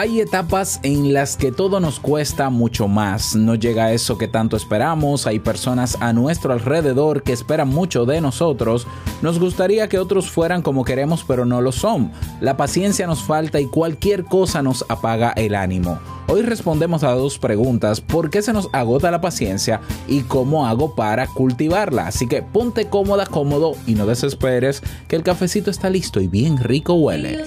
Hay etapas en las que todo nos cuesta mucho más, no llega eso que tanto esperamos, hay personas a nuestro alrededor que esperan mucho de nosotros, nos gustaría que otros fueran como queremos pero no lo son, la paciencia nos falta y cualquier cosa nos apaga el ánimo. Hoy respondemos a dos preguntas, ¿por qué se nos agota la paciencia y cómo hago para cultivarla? Así que ponte cómoda, cómodo y no desesperes que el cafecito está listo y bien rico huele.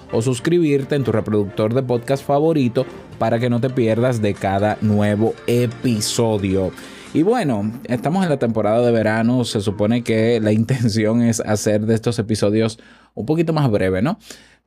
o suscribirte en tu reproductor de podcast favorito para que no te pierdas de cada nuevo episodio. Y bueno, estamos en la temporada de verano, se supone que la intención es hacer de estos episodios un poquito más breve, ¿no?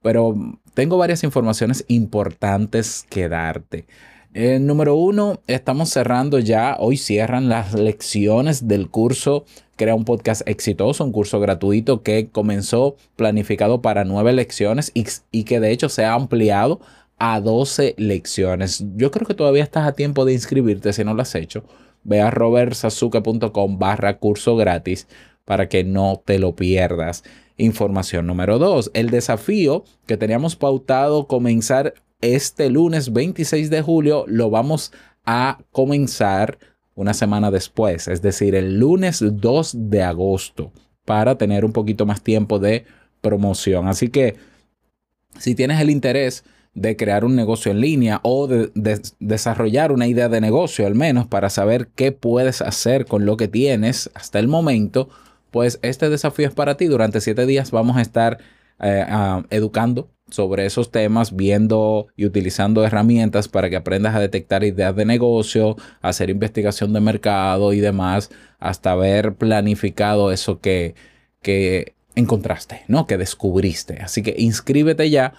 Pero tengo varias informaciones importantes que darte. Eh, número uno, estamos cerrando ya, hoy cierran las lecciones del curso Crea un podcast exitoso, un curso gratuito que comenzó planificado para nueve lecciones y, que de hecho se ha ampliado a 12 lecciones. Yo creo que todavía estás a tiempo de inscribirte si no lo has hecho. Ve a robertsazuke.com barra curso gratis para que no te lo pierdas. Información número 2. El desafío que teníamos pautado comenzar este lunes 26 de julio lo vamos a comenzar una semana después, es decir, el lunes 2 de agosto, para tener un poquito más tiempo de promoción. Así que si tienes el interés de crear un negocio en línea o de, desarrollar una idea de negocio al menos para saber qué puedes hacer con lo que tienes hasta el momento, pues este desafío es para ti. Durante siete días vamos a estar eh, educando sobre esos temas, viendo y utilizando herramientas para que aprendas a detectar ideas de negocio, hacer investigación de mercado y demás, hasta haber planificado eso que, que encontraste, ¿no? Que descubriste. Así que inscríbete ya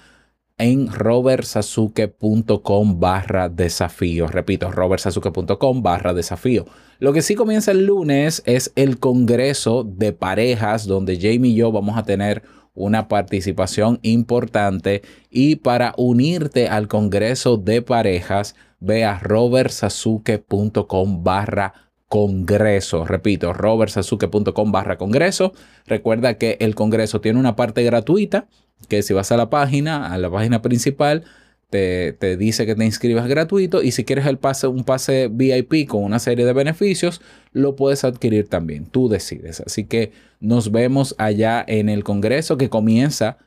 en robertsazuke.com barra desafío. Repito, robertsazuke.com barra desafío. Lo que sí comienza el lunes es el Congreso de Parejas, donde Jamie y yo vamos a tener una participación importante. Y para unirte al Congreso de Parejas, ve a robertsazuke.com barra Congreso. Repito, robertsazuke.com barra Congreso. Recuerda que el Congreso tiene una parte gratuita que si vas a la página, a la página principal, te, dice que te inscribas gratuito y si quieres el pase, un pase VIP con una serie de beneficios, lo puedes adquirir también. Tú decides. Así que nos vemos allá en el Congreso que comienza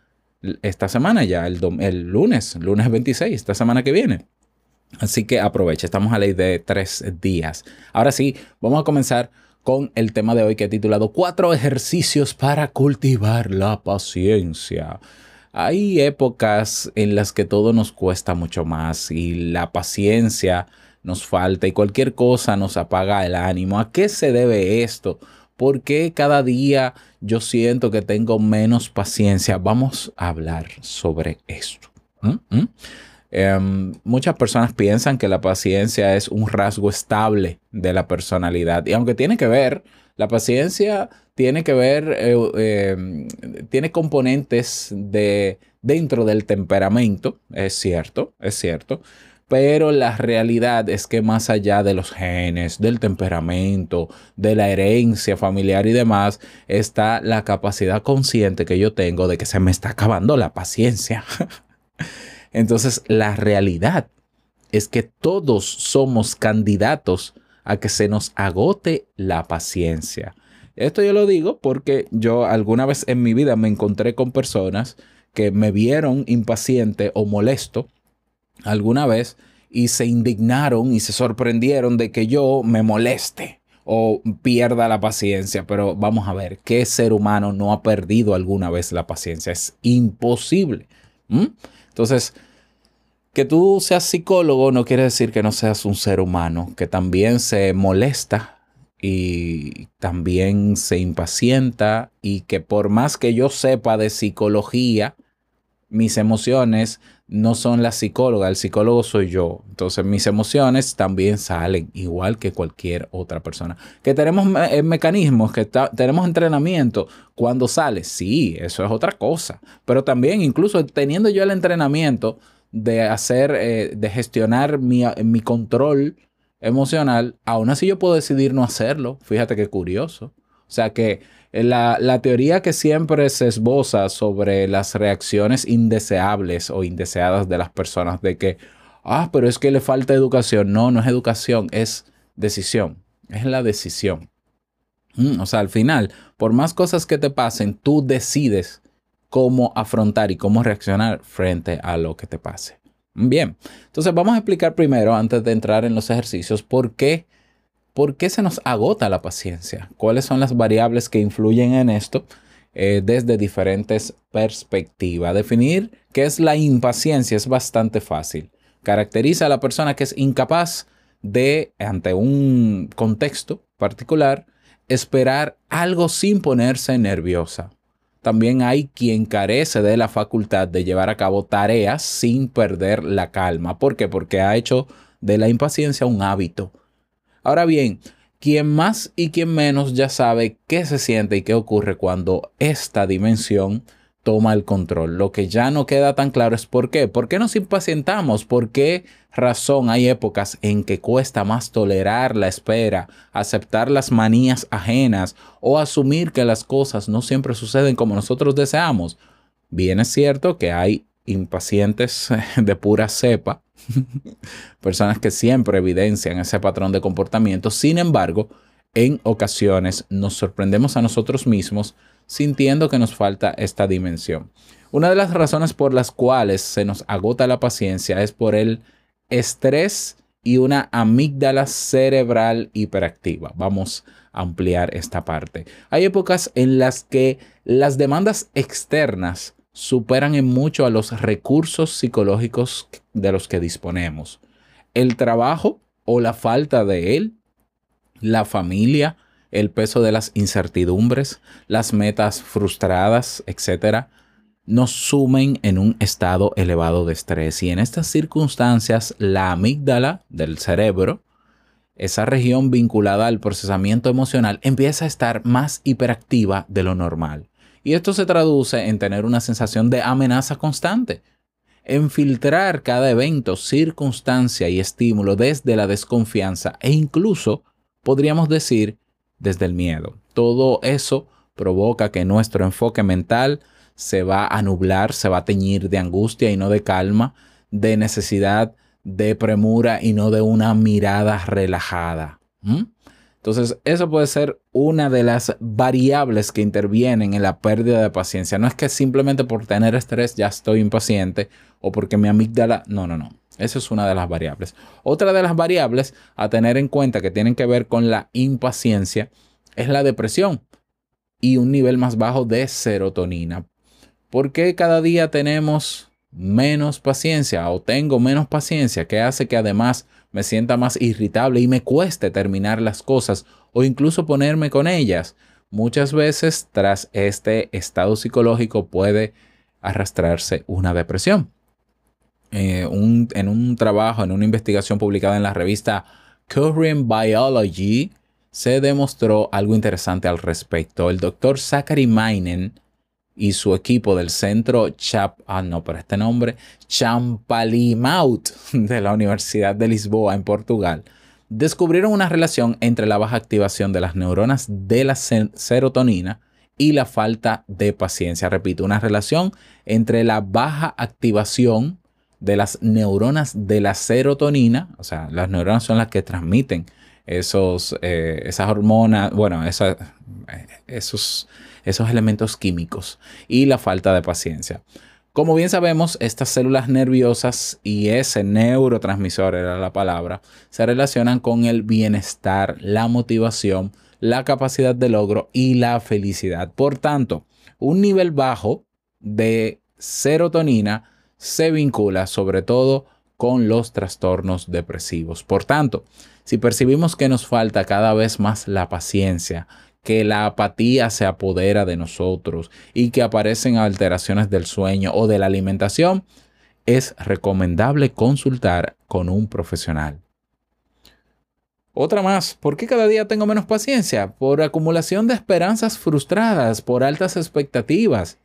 esta semana ya, el, el lunes, lunes 26, esta semana que viene. Así que aprovecha, estamos a ley de tres días. Ahora sí, vamos a comenzar con el tema de hoy que he titulado Cuatro ejercicios para cultivar la paciencia. Hay épocas en las que todo nos cuesta mucho más y la paciencia nos falta y cualquier cosa nos apaga el ánimo. ¿A qué se debe esto? ¿Por qué cada día yo siento que tengo menos paciencia? Vamos a hablar sobre esto. ¿Mm? ¿Mm? Em, muchas personas piensan que la paciencia es un rasgo estable de la personalidad y aunque tiene que ver, La paciencia tiene que ver, eh, eh, tiene componentes de dentro del temperamento, es cierto, es cierto, pero la realidad es que más allá de los genes, del temperamento, de la herencia familiar y demás, está la capacidad consciente que yo tengo de que se me está acabando la paciencia. Entonces, la realidad es que todos somos candidatos a que se nos agote la paciencia. Esto yo lo digo porque yo alguna vez en mi vida me encontré con personas que me vieron impaciente o molesto alguna vez y se indignaron y se sorprendieron de que yo me moleste o pierda la paciencia. Pero vamos a ver, ¿qué ser humano no ha perdido alguna vez la paciencia? Es imposible. Entonces, que tú seas psicólogo no quiere decir que no seas un ser humano, que también se molesta y también se impacienta y que por más que yo sepa de psicología, mis emociones no son la psicóloga, el psicólogo soy yo. Entonces mis emociones también salen igual que cualquier otra persona. Que tenemos eh, mecanismos, que tenemos entrenamiento. Cuando sale, sí, eso es otra cosa. Pero también incluso teniendo yo el entrenamiento de hacer, eh, de gestionar mi, mi control emocional, aún así yo puedo decidir no hacerlo. Fíjate qué curioso. O sea que eh, la, la, teoría que siempre se esboza sobre las reacciones indeseables o indeseadas de las personas, de que, ah, pero es que le falta educación. No, no es educación, es decisión. Es la decisión. Mm, o sea, al final, por más cosas que te pasen, tú decides cómo afrontar y cómo reaccionar frente a lo que te pase. Bien, entonces vamos a explicar primero, antes de entrar en los ejercicios, por qué, por qué se nos agota la paciencia, cuáles son las variables que influyen en esto eh, desde diferentes perspectivas. Definir qué es la impaciencia es bastante fácil. Caracteriza a la persona que es incapaz de, ante un contexto particular, esperar algo sin ponerse nerviosa también hay quien carece de la facultad de llevar a cabo tareas sin perder la calma. ¿Por qué? Porque ha hecho de la impaciencia un hábito. Ahora bien, quien más y quien menos ya sabe qué se siente y qué ocurre cuando esta dimensión toma el control. Lo que ya no queda tan claro es por qué. ¿Por qué nos impacientamos? ¿Por qué razón hay épocas en que cuesta más tolerar la espera, aceptar las manías ajenas o asumir que las cosas no siempre suceden como nosotros deseamos? Bien es cierto que hay impacientes de pura cepa, personas que siempre evidencian ese patrón de comportamiento. Sin embargo, en ocasiones nos sorprendemos a nosotros mismos sintiendo que nos falta esta dimensión. Una de las razones por las cuales se nos agota la paciencia es por el estrés y una amígdala cerebral hiperactiva. Vamos a ampliar esta parte. Hay épocas en las que las demandas externas superan en mucho a los recursos psicológicos de los que disponemos. El trabajo o la falta de él, la familia, el peso de las incertidumbres, las metas frustradas, etc., nos sumen en un estado elevado de estrés. Y en estas circunstancias, la amígdala del cerebro, esa región vinculada al procesamiento emocional, empieza a estar más hiperactiva de lo normal. Y esto se traduce en tener una sensación de amenaza constante, en filtrar cada evento, circunstancia y estímulo desde la desconfianza e incluso, podríamos decir, desde el miedo. Todo eso provoca que nuestro enfoque mental se va a nublar, se va a teñir de angustia y no de calma, de necesidad de premura y no de una mirada relajada. Entonces, eso puede ser una de las variables que intervienen en la pérdida de paciencia. No es que simplemente por tener estrés ya estoy impaciente o porque mi amígdala... No, no, no. Esa es una de las variables. Otra de las variables a tener en cuenta que tienen que ver con la impaciencia es la depresión y un nivel más bajo de serotonina. ¿Por qué cada día tenemos menos paciencia o tengo menos paciencia? Que hace que además me sienta más irritable y me cueste terminar las cosas o incluso ponerme con ellas. Muchas veces tras este estado psicológico puede arrastrarse una depresión. Eh, en un trabajo, en una investigación publicada en la revista Current Biology, se demostró algo interesante al respecto. El doctor Zachary Mainen y su equipo del centro Chap, ah, no, este nombre, Champalimaut de la Universidad de Lisboa en Portugal, descubrieron una relación entre la baja activación de las neuronas de la serotonina y la falta de paciencia. Repito, una relación entre la baja activación de las neuronas de la serotonina, o sea, las neuronas son las que transmiten esos, eh, esas hormonas, bueno, eh, esos, esos elementos químicos y la falta de paciencia. Como bien sabemos, estas células nerviosas y ese neurotransmisor era la palabra, se relacionan con el bienestar, la motivación, la capacidad de logro y la felicidad. Por tanto, un nivel bajo de serotonina se vincula sobre todo con los trastornos depresivos. Por tanto, si percibimos que nos falta cada vez más la paciencia, que la apatía se apodera de nosotros y que aparecen alteraciones del sueño o de la alimentación, es recomendable consultar con un profesional. Otra más, ¿por qué cada día tengo menos paciencia? Por acumulación de esperanzas frustradas, por altas expectativas.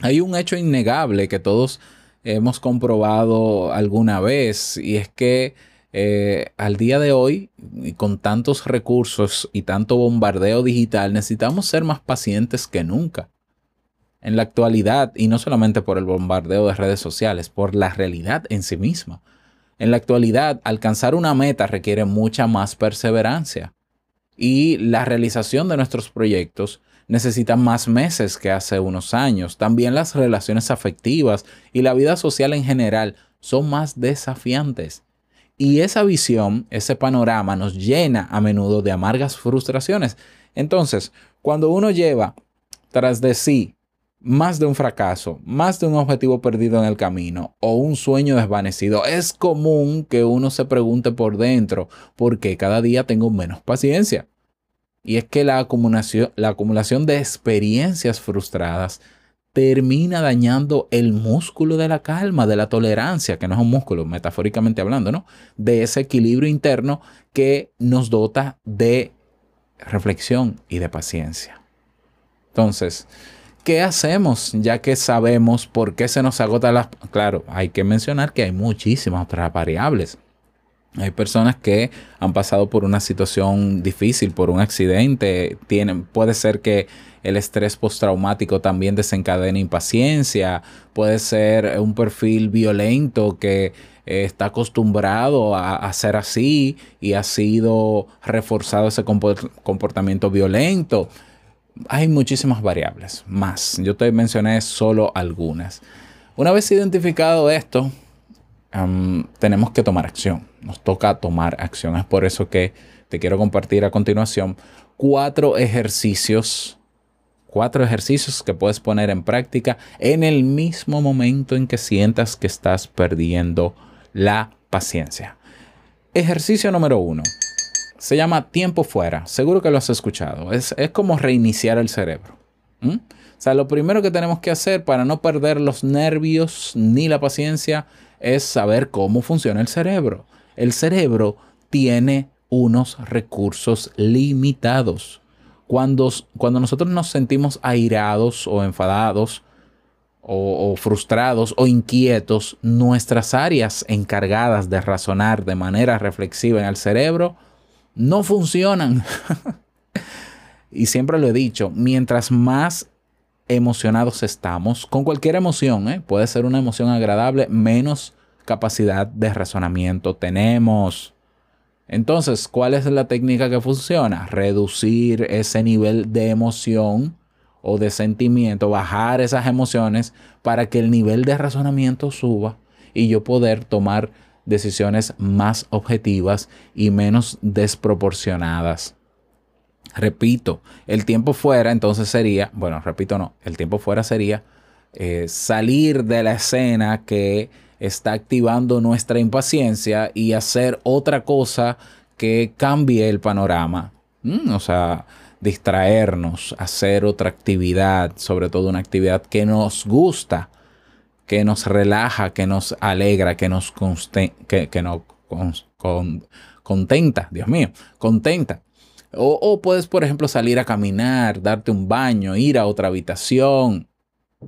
Hay un hecho innegable que todos hemos comprobado alguna vez y es que eh, al día de hoy, con tantos recursos y tanto bombardeo digital, necesitamos ser más pacientes que nunca. En la actualidad, y no solamente por el bombardeo de redes sociales, por la realidad en sí misma. En la actualidad, alcanzar una meta requiere mucha más perseverancia y la realización de nuestros proyectos necesita más meses que hace unos años. También las relaciones afectivas y la vida social en general son más desafiantes. Y esa visión, ese panorama nos llena a menudo de amargas frustraciones. Entonces, cuando uno lleva tras de sí más de un fracaso, más de un objetivo perdido en el camino o un sueño desvanecido, es común que uno se pregunte por dentro por qué cada día tengo menos paciencia. Y es que la acumulación, la acumulación de experiencias frustradas termina dañando el músculo de la calma, de la tolerancia, que no es un músculo, metafóricamente hablando, ¿no? De ese equilibrio interno que nos dota de reflexión y de paciencia. Entonces, ¿qué hacemos ya que sabemos por qué se nos agota la... Claro, hay que mencionar que hay muchísimas otras variables. Hay personas que han pasado por una situación difícil, por un accidente. Tienen, puede ser que el estrés postraumático también desencadene impaciencia. Puede ser un perfil violento que eh, está acostumbrado a, a, ser así y ha sido reforzado ese comportamiento violento hay muchísimas variables, más. Yo te mencioné solo algunas. Una vez identificado esto, tenemos que tomar acción. Nos toca tomar acción. Es por eso que te quiero compartir a continuación cuatro ejercicios. Cuatro ejercicios que puedes poner en práctica en el mismo momento en que sientas que estás perdiendo la paciencia. Ejercicio número uno se llama tiempo fuera. Seguro que lo has escuchado. Es, como reiniciar el cerebro. O sea, lo primero que tenemos que hacer para no perder los nervios ni la paciencia es saber cómo funciona el cerebro. El cerebro tiene unos recursos limitados. Cuando, cuando nosotros nos sentimos airados o enfadados o, o, frustrados o inquietos, nuestras áreas encargadas de razonar de manera reflexiva en el cerebro no funcionan. y siempre lo he dicho, mientras más emocionados estamos, con cualquier emoción, ¿eh? puede ser una emoción agradable, menos capacidad de razonamiento tenemos. Entonces, ¿cuál es la técnica que funciona? Reducir ese nivel de emoción o de sentimiento, bajar esas emociones para que el nivel de razonamiento suba y yo poder tomar decisiones más objetivas y menos desproporcionadas. Repito, el tiempo fuera entonces sería, bueno, repito no, el tiempo fuera sería eh, salir de la escena que está activando nuestra impaciencia y hacer otra cosa que cambie el panorama. Mm, o sea, distraernos, hacer otra actividad, sobre todo una actividad que nos gusta que nos relaja, que nos alegra, que nos, que, nos con, contenta, Dios mío, contenta. O, puedes, por ejemplo, salir a caminar, darte un baño, ir a otra habitación.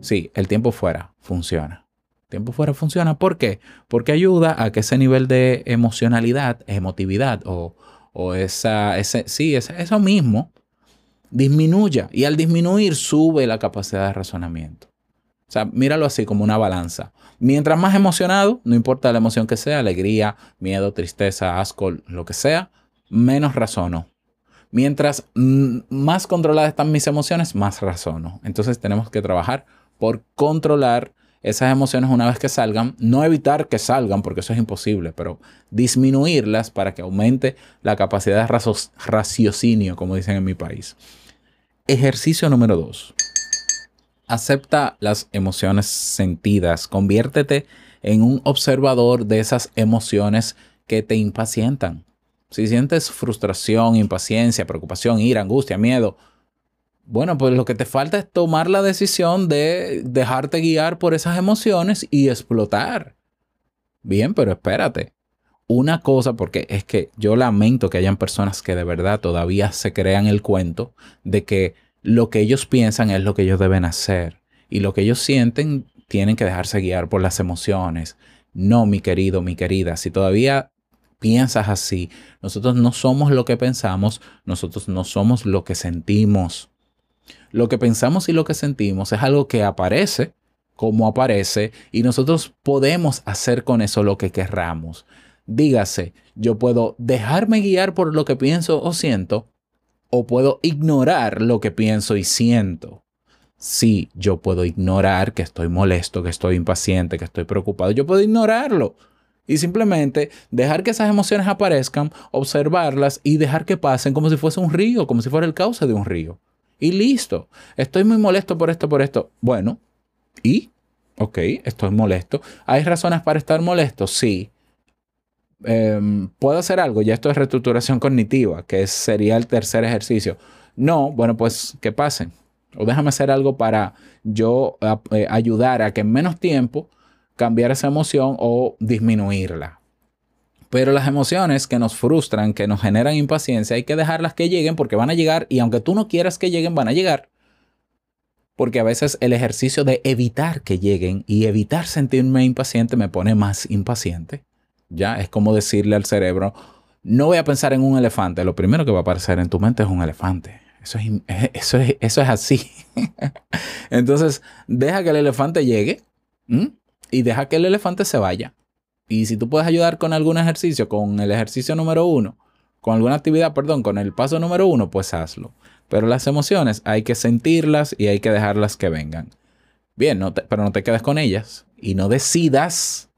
Sí, el tiempo fuera funciona. tiempo fuera funciona. ¿Por qué? Porque ayuda a que ese nivel de emocionalidad, emotividad o, o esa, ese, sí, eso mismo disminuya. Y al disminuir sube la capacidad de razonamiento. O sea, míralo así como una balanza. Mientras más emocionado, no importa la emoción que sea, alegría, miedo, tristeza, asco, lo que sea, menos razono. Mientras más controladas están mis emociones, más razono. Entonces tenemos que trabajar por controlar esas emociones una vez que salgan, no evitar que salgan, porque eso es imposible, pero disminuirlas para que aumente la capacidad de raciocinio, como dicen en mi país. Ejercicio número dos. Acepta las emociones sentidas. Conviértete en un observador de esas emociones que te impacientan. Si sientes frustración, impaciencia, preocupación, ira, angustia, miedo, bueno, pues lo que te falta es tomar la decisión de dejarte guiar por esas emociones y explotar. Bien, pero espérate. Una cosa, porque es que yo lamento que hayan personas que de verdad todavía se crean el cuento de que lo que ellos piensan es lo que ellos deben hacer y lo que ellos sienten tienen que dejarse guiar por las emociones. No, mi querido, mi querida, si todavía piensas así, nosotros no somos lo que pensamos, nosotros no somos lo que sentimos. Lo que pensamos y lo que sentimos es algo que aparece como aparece y nosotros podemos hacer con eso lo que querramos. Dígase, yo puedo dejarme guiar por lo que pienso o siento o puedo ignorar lo que pienso y siento. Sí, yo puedo ignorar que estoy molesto, que estoy impaciente, que estoy preocupado. Yo puedo ignorarlo y simplemente dejar que esas emociones aparezcan, observarlas y dejar que pasen como si fuese un río, como si fuera el cauce de un río. Y listo. Estoy muy molesto por esto, por esto. Bueno, ¿y? Ok, estoy molesto. ¿Hay razones para estar molesto? Sí. Em, ¿Puedo hacer algo? Ya esto es reestructuración cognitiva, que sería el tercer ejercicio. No, bueno, pues que pasen. O déjame hacer algo para yo eh, ayudar a que en menos tiempo cambiar esa emoción o disminuirla. Pero las emociones que nos frustran, que nos generan impaciencia, hay que dejarlas que lleguen porque van a llegar y aunque tú no quieras que lleguen, van a llegar. Porque a veces el ejercicio de evitar que lleguen y evitar sentirme impaciente me pone más impaciente. Ya es como decirle al cerebro, no voy a pensar en un elefante, lo primero que va a aparecer en tu mente es un elefante. Eso es, eso es, eso es así. Entonces, deja que el elefante llegue y deja que el elefante se vaya. Y si tú puedes ayudar con algún ejercicio, con el ejercicio número uno, con alguna actividad, perdón, con el paso número uno, pues hazlo. Pero las emociones hay que sentirlas y hay que dejarlas que vengan. Bien, pero no te quedes con ellas y no decidas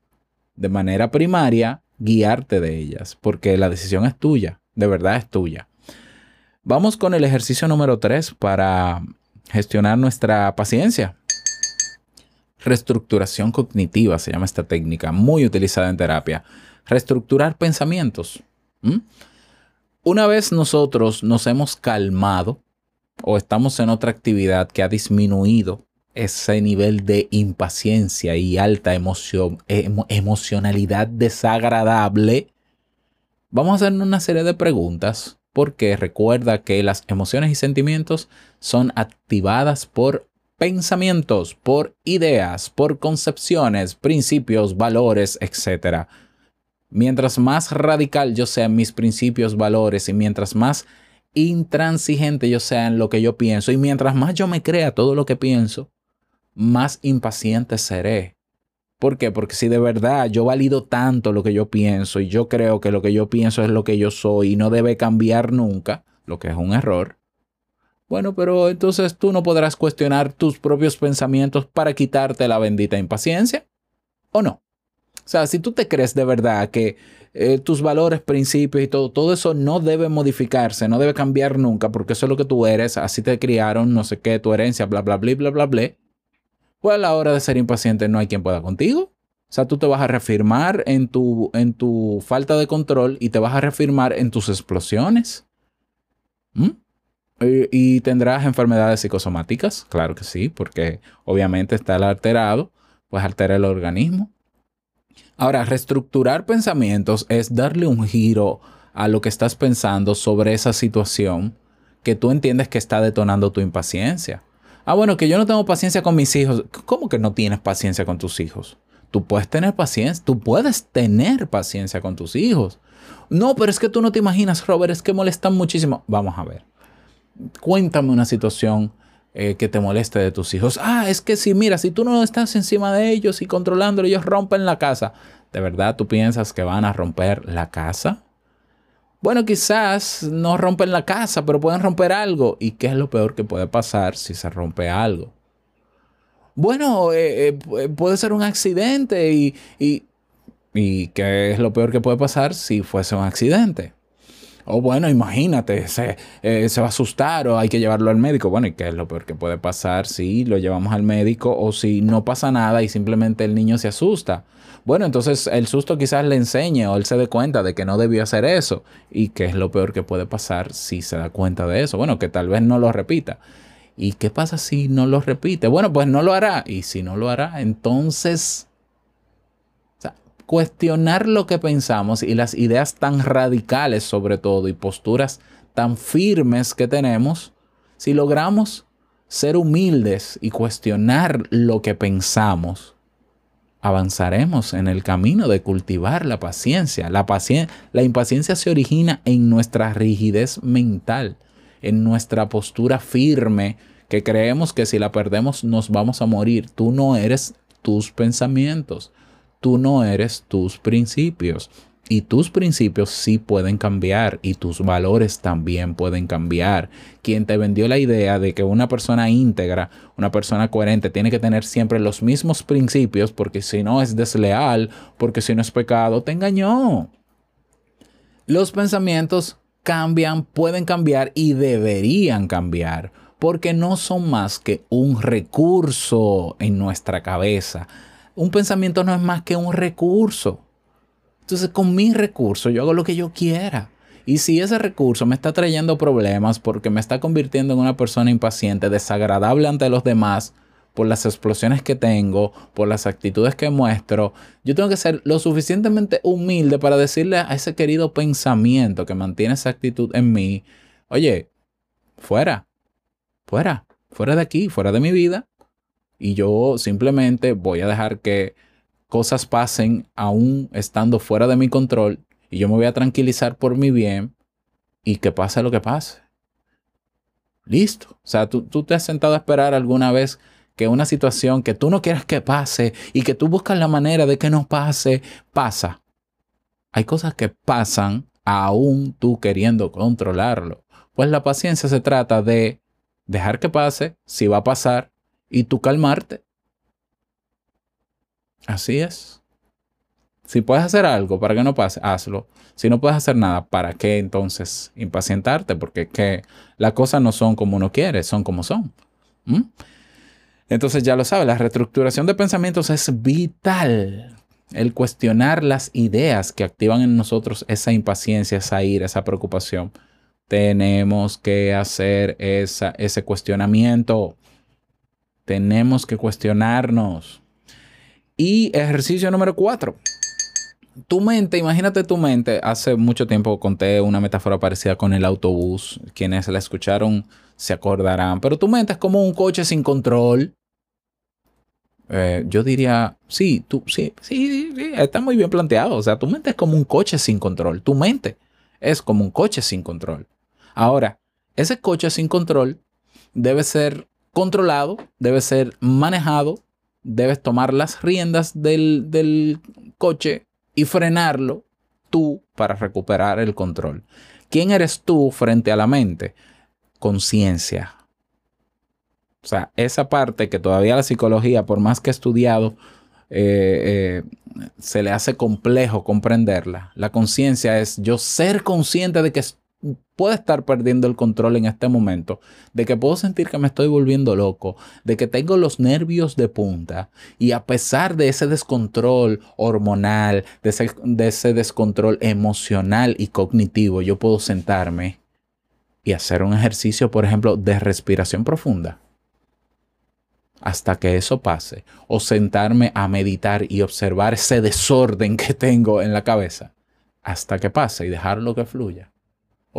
de manera primaria guiarte de ellas, porque la decisión es tuya, de verdad es tuya. Vamos con el ejercicio número 3 para gestionar nuestra paciencia. Reestructuración cognitiva se llama esta técnica, muy utilizada en terapia. Reestructurar pensamientos. Una vez nosotros nos hemos calmado o estamos en otra actividad que ha disminuido ese nivel de impaciencia y alta emoción, emocionalidad desagradable, vamos a hacer una serie de preguntas porque recuerda que las emociones y sentimientos son activadas por pensamientos, por ideas, por concepciones, principios, valores, etc. Mientras más radical yo sea en mis principios, valores y mientras más intransigente yo sea en lo que yo pienso y mientras más yo me crea todo lo que pienso, más impaciente seré. ¿Por qué? Porque si de verdad yo valido tanto lo que yo pienso y yo creo que lo que yo pienso es lo que yo soy y no debe cambiar nunca, lo que es un error, bueno, pero entonces tú no podrás cuestionar tus propios pensamientos para quitarte la bendita impaciencia, ¿o no? O sea, si tú te crees de verdad que eh, tus valores, principios y todo, todo eso no debe modificarse, no debe cambiar nunca, porque eso es lo que tú eres, así te criaron, no sé qué, tu herencia, bla, bla, bla, bla, bla, bla, pues a la hora de ser impaciente no hay quien pueda contigo. O sea, tú te vas a reafirmar en tu, en tu falta de control y te vas a reafirmar en tus explosiones. ¿Mm? Y, tendrás enfermedades psicosomáticas, claro que sí, porque obviamente está el alterado, pues altera el organismo. Ahora, reestructurar pensamientos es darle un giro a lo que estás pensando sobre esa situación que tú entiendes que está detonando tu impaciencia. Ah, bueno, que yo no tengo paciencia con mis hijos. ¿Cómo que no tienes paciencia con tus hijos? Tú puedes tener paciencia, tú puedes tener paciencia con tus hijos. No, pero es que tú no te imaginas, Robert, es que molestan muchísimo. Vamos a ver. Cuéntame una situación eh, que te moleste de tus hijos. Ah, es que si, mira, si tú no estás encima de ellos y controlándolo, ellos rompen la casa. ¿De verdad tú piensas que van a romper la casa? Bueno, quizás no rompen la casa, pero pueden romper algo. ¿Y qué es lo peor que puede pasar si se rompe algo? Bueno, eh, eh, puede ser un accidente y, y, y ¿qué es lo peor que puede pasar si fuese un accidente? O bueno, imagínate, se, eh, se va a asustar o hay que llevarlo al médico. Bueno, ¿y qué es lo peor que puede pasar si lo llevamos al médico o si no pasa nada y simplemente el niño se asusta? Bueno, entonces el susto quizás le enseñe o él se dé cuenta de que no debió hacer eso. ¿Y qué es lo peor que puede pasar si se da cuenta de eso? Bueno, que tal vez no lo repita. ¿Y qué pasa si no lo repite? Bueno, pues no lo hará. Y si no lo hará, entonces cuestionar lo que pensamos y las ideas tan radicales sobre todo y posturas tan firmes que tenemos, si logramos ser humildes y cuestionar lo que pensamos, avanzaremos en el camino de cultivar la paciencia. La, impaciencia se origina en nuestra rigidez mental, en nuestra postura firme, que creemos que si la perdemos nos vamos a morir. Tú no eres tus pensamientos tú no eres tus principios. Y tus principios sí pueden cambiar y tus valores también pueden cambiar. Quien te vendió la idea de que una persona íntegra, una persona coherente, tiene que tener siempre los mismos principios porque si no es desleal, porque si no es pecado, te engañó. Los pensamientos cambian, pueden cambiar y deberían cambiar porque no son más que un recurso en nuestra cabeza un pensamiento no es más que un recurso. Entonces, con mi recurso yo hago lo que yo quiera. Y si ese recurso me está trayendo problemas porque me está convirtiendo en una persona impaciente, desagradable ante los demás, por las explosiones que tengo, por las actitudes que muestro, yo tengo que ser lo suficientemente humilde para decirle a ese querido pensamiento que mantiene esa actitud en mí, oye, fuera, fuera, fuera de aquí, fuera de mi vida, y yo simplemente voy a dejar que cosas pasen aún estando fuera de mi control y yo me voy a tranquilizar por mi bien y que pase lo que pase. Listo. O sea, tú, tú te has sentado a esperar alguna vez que una situación que tú no quieras que pase y que tú buscas la manera de que no pase, pasa. Hay cosas que pasan aún tú queriendo controlarlo. Pues la paciencia se trata de dejar que pase, si va a pasar, y tú calmarte. Así es. Si puedes hacer algo para que no pase, hazlo. Si no puedes hacer nada, ¿para qué entonces impacientarte? Porque que las cosas no son como uno quiere, son como son. ¿Mm? Entonces ya lo sabes, la reestructuración de pensamientos es vital. El cuestionar las ideas que activan en nosotros esa impaciencia, esa ira, esa preocupación. Tenemos que hacer esa, ese cuestionamiento. Tenemos que cuestionarnos. Y ejercicio número cuatro. Tu mente, imagínate tu mente. Hace mucho tiempo conté una metáfora parecida con el autobús. Quienes la escucharon se acordarán. Pero tu mente es como un coche sin control. Eh, yo diría, sí, tú, sí, sí, sí, está muy bien planteado. O sea, tu mente es como un coche sin control. Tu mente es como un coche sin control. Ahora, ese coche sin control debe ser controlado, debe ser manejado, debes tomar las riendas del, coche y frenarlo tú para recuperar el control. ¿Quién eres tú frente a la mente? Conciencia. O sea, esa parte que todavía la psicología, por más que estudiado, eh, eh, se le hace complejo comprenderla. La conciencia es yo ser consciente de que puedo estar perdiendo el control en este momento, de que puedo sentir que me estoy volviendo loco, de que tengo los nervios de punta y a pesar de ese descontrol hormonal, de ese, de ese descontrol emocional y cognitivo, yo puedo sentarme y hacer un ejercicio, por ejemplo, de respiración profunda hasta que eso pase, o sentarme a meditar y observar ese desorden que tengo en la cabeza hasta que pase y dejarlo que fluya.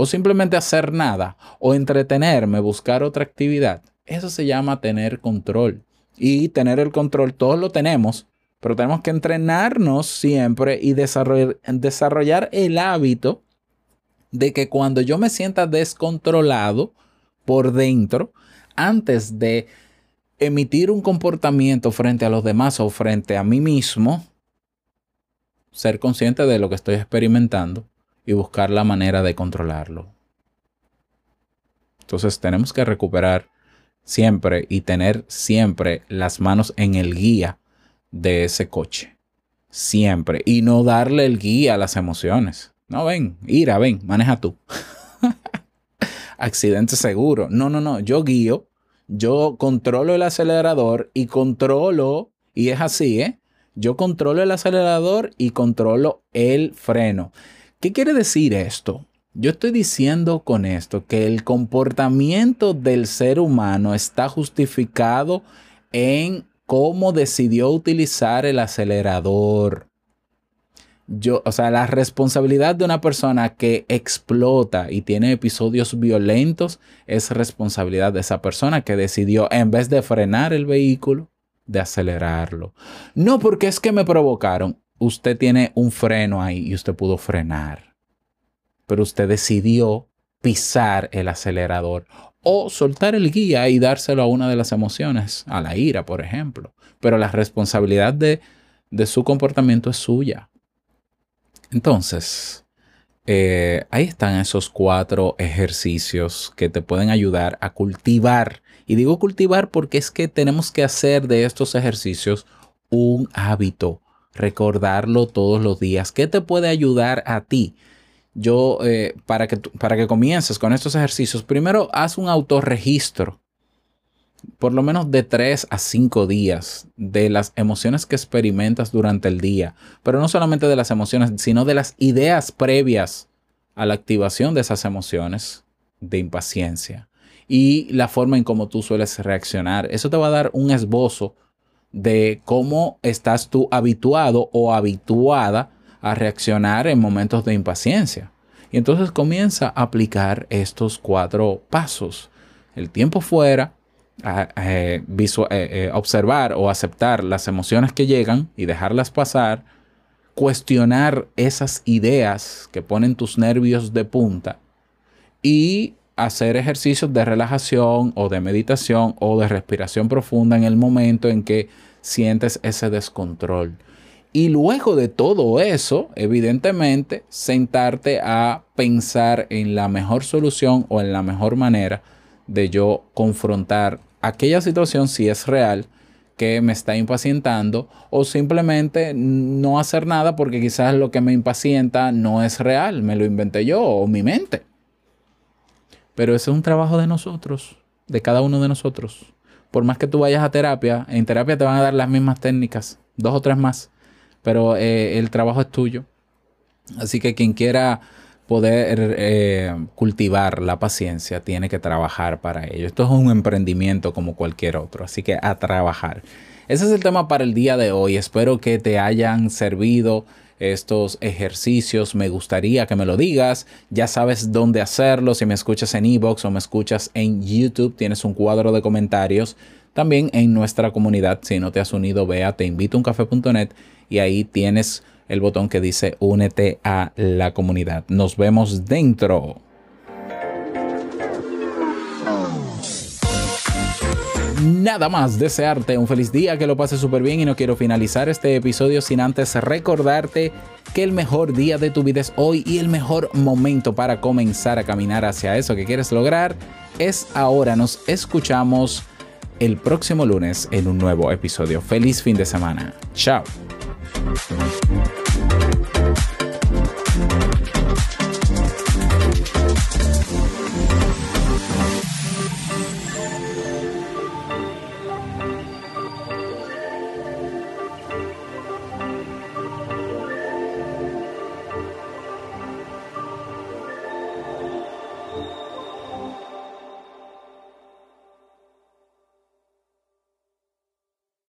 O simplemente hacer nada, o entretenerme, buscar otra actividad. Eso se llama tener control. Y tener el control, todos lo tenemos, pero tenemos que entrenarnos siempre y desarrollar, el hábito de que cuando yo me sienta descontrolado por dentro, antes de emitir un comportamiento frente a los demás o frente a mí mismo, ser consciente de lo que estoy experimentando y buscar la manera de controlarlo. Entonces tenemos que recuperar siempre y tener siempre las manos en el guía de ese coche. Siempre. Y no darle el guía a las emociones. No, ven, ira, ven, maneja tú. Accidente seguro. No, no, no. Yo guío, yo controlo el acelerador y controlo, y es así, ¿eh? Yo controlo el acelerador y controlo el freno. ¿Qué quiere decir esto? Yo estoy diciendo con esto que el comportamiento del ser humano está justificado en cómo decidió utilizar el acelerador. Yo, o sea, la responsabilidad de una persona que explota y tiene episodios violentos es responsabilidad de esa persona que decidió, en vez de frenar el vehículo, de acelerarlo. No porque es que me provocaron. Usted tiene un freno ahí y usted pudo frenar. Pero usted decidió pisar el acelerador o soltar el guía y dárselo a una de las emociones, a la ira, por ejemplo. Pero la responsabilidad de, de su comportamiento es suya. Entonces, eh, ahí están esos cuatro ejercicios que te pueden ayudar a cultivar. Y digo cultivar porque es que tenemos que hacer de estos ejercicios un hábito, recordarlo todos los días. ¿Qué te puede ayudar a ti? Yo, eh, para, que, para que comiences con estos ejercicios, primero haz un autorregistro por lo menos de 3 a 5 días de las emociones que experimentas durante el día, pero no solamente de las emociones, sino de las ideas previas a la activación de esas emociones de impaciencia y la forma en cómo tú sueles reaccionar. Eso te va a dar un esbozo de cómo estás tú habituado o habituada a reaccionar en momentos de impaciencia. Y entonces comienza a aplicar estos cuatro pasos. El tiempo fuera, eh, eh, observar o aceptar las emociones que llegan y dejarlas pasar, cuestionar esas ideas que ponen tus nervios de punta y hacer ejercicios de relajación o de meditación o de respiración profunda en el momento en que sientes ese descontrol. Y luego de todo eso, evidentemente, sentarte a pensar en la mejor solución o en la mejor manera de yo confrontar aquella situación si es real que me está impacientando o simplemente no hacer nada porque quizás lo que me impacienta no es real, me lo inventé yo o mi mente. Pero ese es un trabajo de nosotros, de cada uno de nosotros. Por más que tú vayas a terapia, en terapia te van a dar las mismas técnicas, dos o tres más, pero eh, el trabajo es tuyo. Así que quien quiera poder eh, cultivar la paciencia, tiene que trabajar para ello. Esto es un emprendimiento como cualquier otro, así que a trabajar. Ese es el tema para el día de hoy. Espero que te hayan servido estos ejercicios. Me gustaría que me lo digas. Ya sabes dónde hacerlo. Si me escuchas en Evox o me escuchas en YouTube, tienes un cuadro de comentarios. También en nuestra comunidad, si no te has unido, ve a teinvitouncafé.net y ahí tienes el botón que dice únete a la comunidad. Nos vemos dentro. Nada más desearte un feliz día, que lo pases súper bien y no quiero finalizar este episodio sin antes recordarte que el mejor día de tu vida es hoy y el mejor momento para comenzar a caminar hacia eso que quieres lograr es ahora. Nos escuchamos el próximo lunes en un nuevo episodio. Feliz fin de semana. Chao.